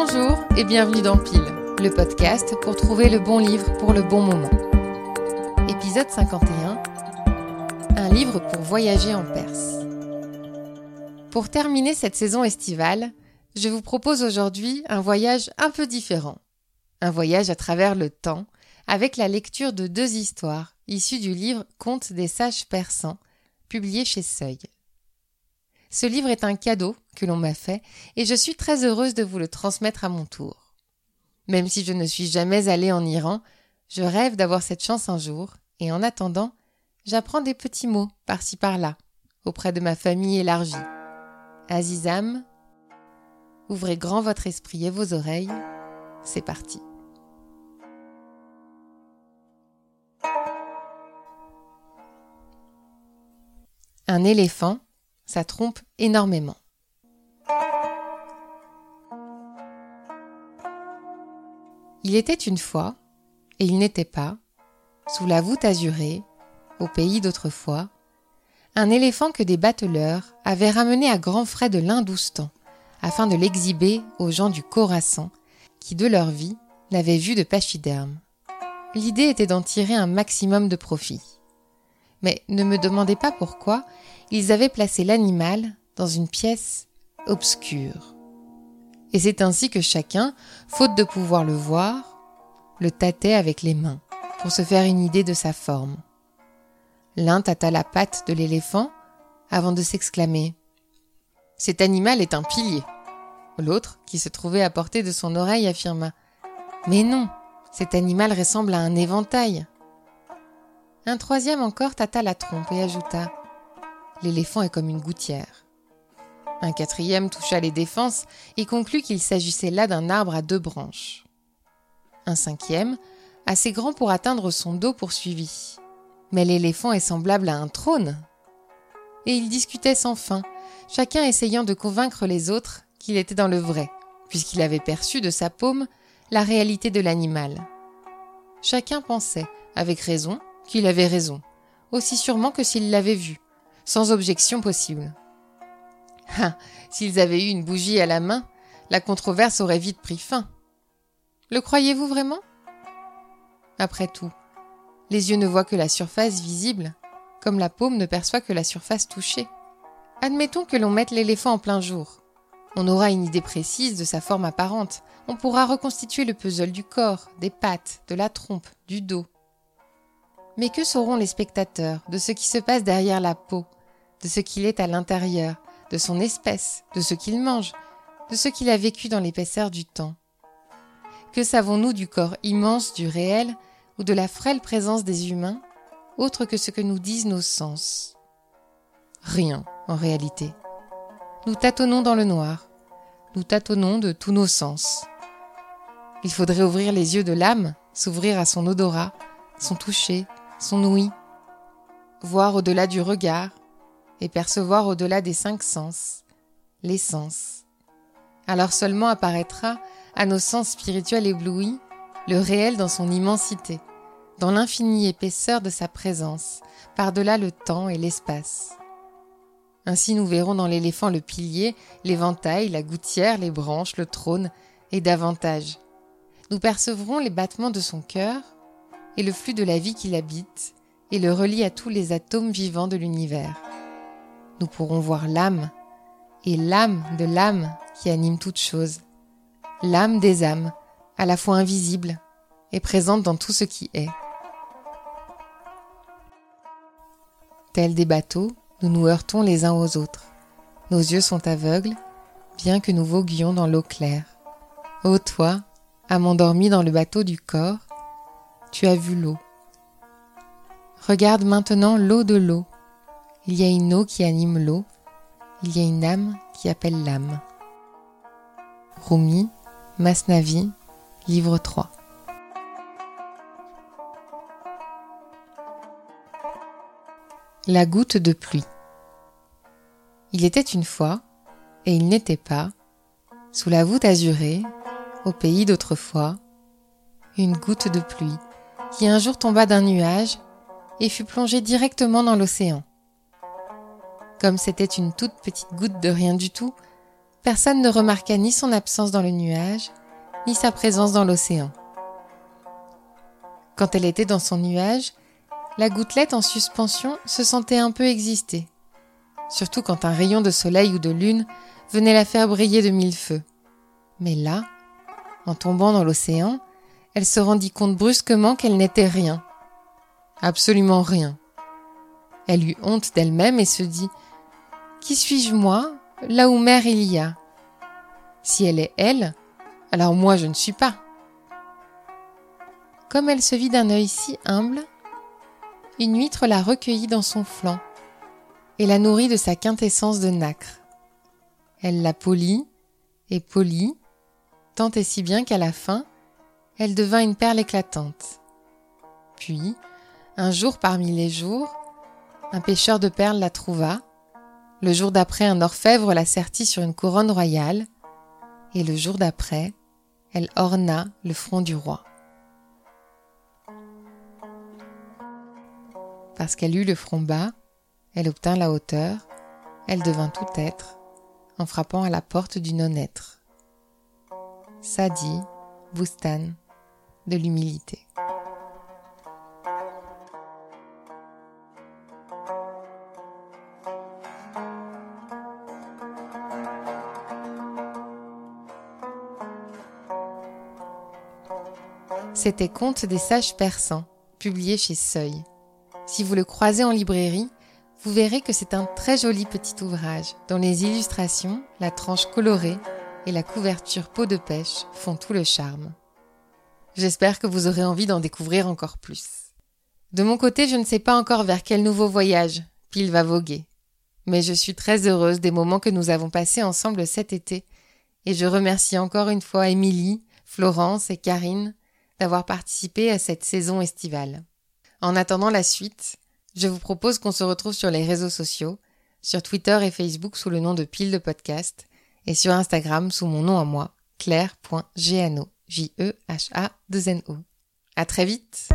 Bonjour et bienvenue dans Pile, le podcast pour trouver le bon livre pour le bon moment. Épisode 51 Un livre pour voyager en Perse. Pour terminer cette saison estivale, je vous propose aujourd'hui un voyage un peu différent. Un voyage à travers le temps, avec la lecture de deux histoires issues du livre Contes des sages persans, publié chez Seuil. Ce livre est un cadeau que l'on m'a fait et je suis très heureuse de vous le transmettre à mon tour. Même si je ne suis jamais allée en Iran, je rêve d'avoir cette chance un jour et en attendant, j'apprends des petits mots par-ci par-là auprès de ma famille élargie. Azizam, ouvrez grand votre esprit et vos oreilles, c'est parti. Un éléphant ça trompe énormément. Il était une fois, et il n'était pas, sous la voûte azurée, au pays d'autrefois, un éléphant que des bateleurs avaient ramené à grands frais de l'Hindoustan, afin de l'exhiber aux gens du Khorasan, qui de leur vie n'avaient vu de pachyderme. L'idée était d'en tirer un maximum de profit. Mais ne me demandez pas pourquoi ils avaient placé l'animal dans une pièce obscure. Et c'est ainsi que chacun, faute de pouvoir le voir, le tâtait avec les mains pour se faire une idée de sa forme. L'un tâta la patte de l'éléphant avant de s'exclamer Cet animal est un pilier. L'autre, qui se trouvait à portée de son oreille, affirma Mais non, cet animal ressemble à un éventail. Un troisième encore tâta la trompe et ajouta L'éléphant est comme une gouttière. Un quatrième toucha les défenses et conclut qu'il s'agissait là d'un arbre à deux branches. Un cinquième, assez grand pour atteindre son dos, poursuivit. Mais l'éléphant est semblable à un trône. Et ils discutaient sans fin, chacun essayant de convaincre les autres qu'il était dans le vrai, puisqu'il avait perçu de sa paume la réalité de l'animal. Chacun pensait, avec raison, qu'il avait raison, aussi sûrement que s'il l'avait vu, sans objection possible. Ah, s'ils avaient eu une bougie à la main, la controverse aurait vite pris fin. Le croyez-vous vraiment? Après tout, les yeux ne voient que la surface visible, comme la paume ne perçoit que la surface touchée. Admettons que l'on mette l'éléphant en plein jour. On aura une idée précise de sa forme apparente. On pourra reconstituer le puzzle du corps, des pattes, de la trompe, du dos, mais que sauront les spectateurs de ce qui se passe derrière la peau, de ce qu'il est à l'intérieur, de son espèce, de ce qu'il mange, de ce qu'il a vécu dans l'épaisseur du temps? Que savons-nous du corps immense du réel ou de la frêle présence des humains, autre que ce que nous disent nos sens? Rien, en réalité. Nous tâtonnons dans le noir, nous tâtonnons de tous nos sens. Il faudrait ouvrir les yeux de l'âme, s'ouvrir à son odorat, son toucher, son ouïe, voir au-delà du regard et percevoir au-delà des cinq sens, l'essence. Alors seulement apparaîtra à nos sens spirituels éblouis le réel dans son immensité, dans l'infinie épaisseur de sa présence, par-delà le temps et l'espace. Ainsi nous verrons dans l'éléphant le pilier, l'éventail, la gouttière, les branches, le trône, et davantage. Nous percevrons les battements de son cœur, et le flux de la vie qui l'habite et le relie à tous les atomes vivants de l'univers. Nous pourrons voir l'âme et l'âme de l'âme qui anime toute chose, l'âme des âmes, à la fois invisible et présente dans tout ce qui est. Tels des bateaux, nous nous heurtons les uns aux autres. Nos yeux sont aveugles, bien que nous voguions dans l'eau claire. Ô toi, âme endormie dans le bateau du corps, tu as vu l'eau. Regarde maintenant l'eau de l'eau. Il y a une eau qui anime l'eau. Il y a une âme qui appelle l'âme. Rumi, Masnavi, livre 3. La goutte de pluie. Il était une fois, et il n'était pas, sous la voûte azurée, au pays d'autrefois, une goutte de pluie qui un jour tomba d'un nuage et fut plongé directement dans l'océan. Comme c'était une toute petite goutte de rien du tout, personne ne remarqua ni son absence dans le nuage, ni sa présence dans l'océan. Quand elle était dans son nuage, la gouttelette en suspension se sentait un peu exister, surtout quand un rayon de soleil ou de lune venait la faire briller de mille feux. Mais là, en tombant dans l'océan, elle se rendit compte brusquement qu'elle n'était rien. Absolument rien. Elle eut honte d'elle-même et se dit Qui suis-je moi, là où mère il y a? Si elle est elle, alors moi je ne suis pas. Comme elle se vit d'un œil si humble, une huître la recueillit dans son flanc et la nourrit de sa quintessence de nacre. Elle la polit et polit, tant et si bien qu'à la fin, elle devint une perle éclatante. Puis, un jour parmi les jours, un pêcheur de perles la trouva. Le jour d'après, un orfèvre la sertit sur une couronne royale. Et le jour d'après, elle orna le front du roi. Parce qu'elle eut le front bas, elle obtint la hauteur, elle devint tout être, en frappant à la porte du non-être. Sadi, Boustan, de l'humilité. C'était Conte des sages persans, publié chez Seuil. Si vous le croisez en librairie, vous verrez que c'est un très joli petit ouvrage dont les illustrations, la tranche colorée et la couverture peau de pêche font tout le charme. J'espère que vous aurez envie d'en découvrir encore plus. De mon côté, je ne sais pas encore vers quel nouveau voyage Pile va voguer. Mais je suis très heureuse des moments que nous avons passés ensemble cet été, et je remercie encore une fois Émilie, Florence et Karine d'avoir participé à cette saison estivale. En attendant la suite, je vous propose qu'on se retrouve sur les réseaux sociaux, sur Twitter et Facebook sous le nom de Pile de Podcast, et sur Instagram sous mon nom à moi, claire.gano, J-E-H-A-2-N-O. À très vite!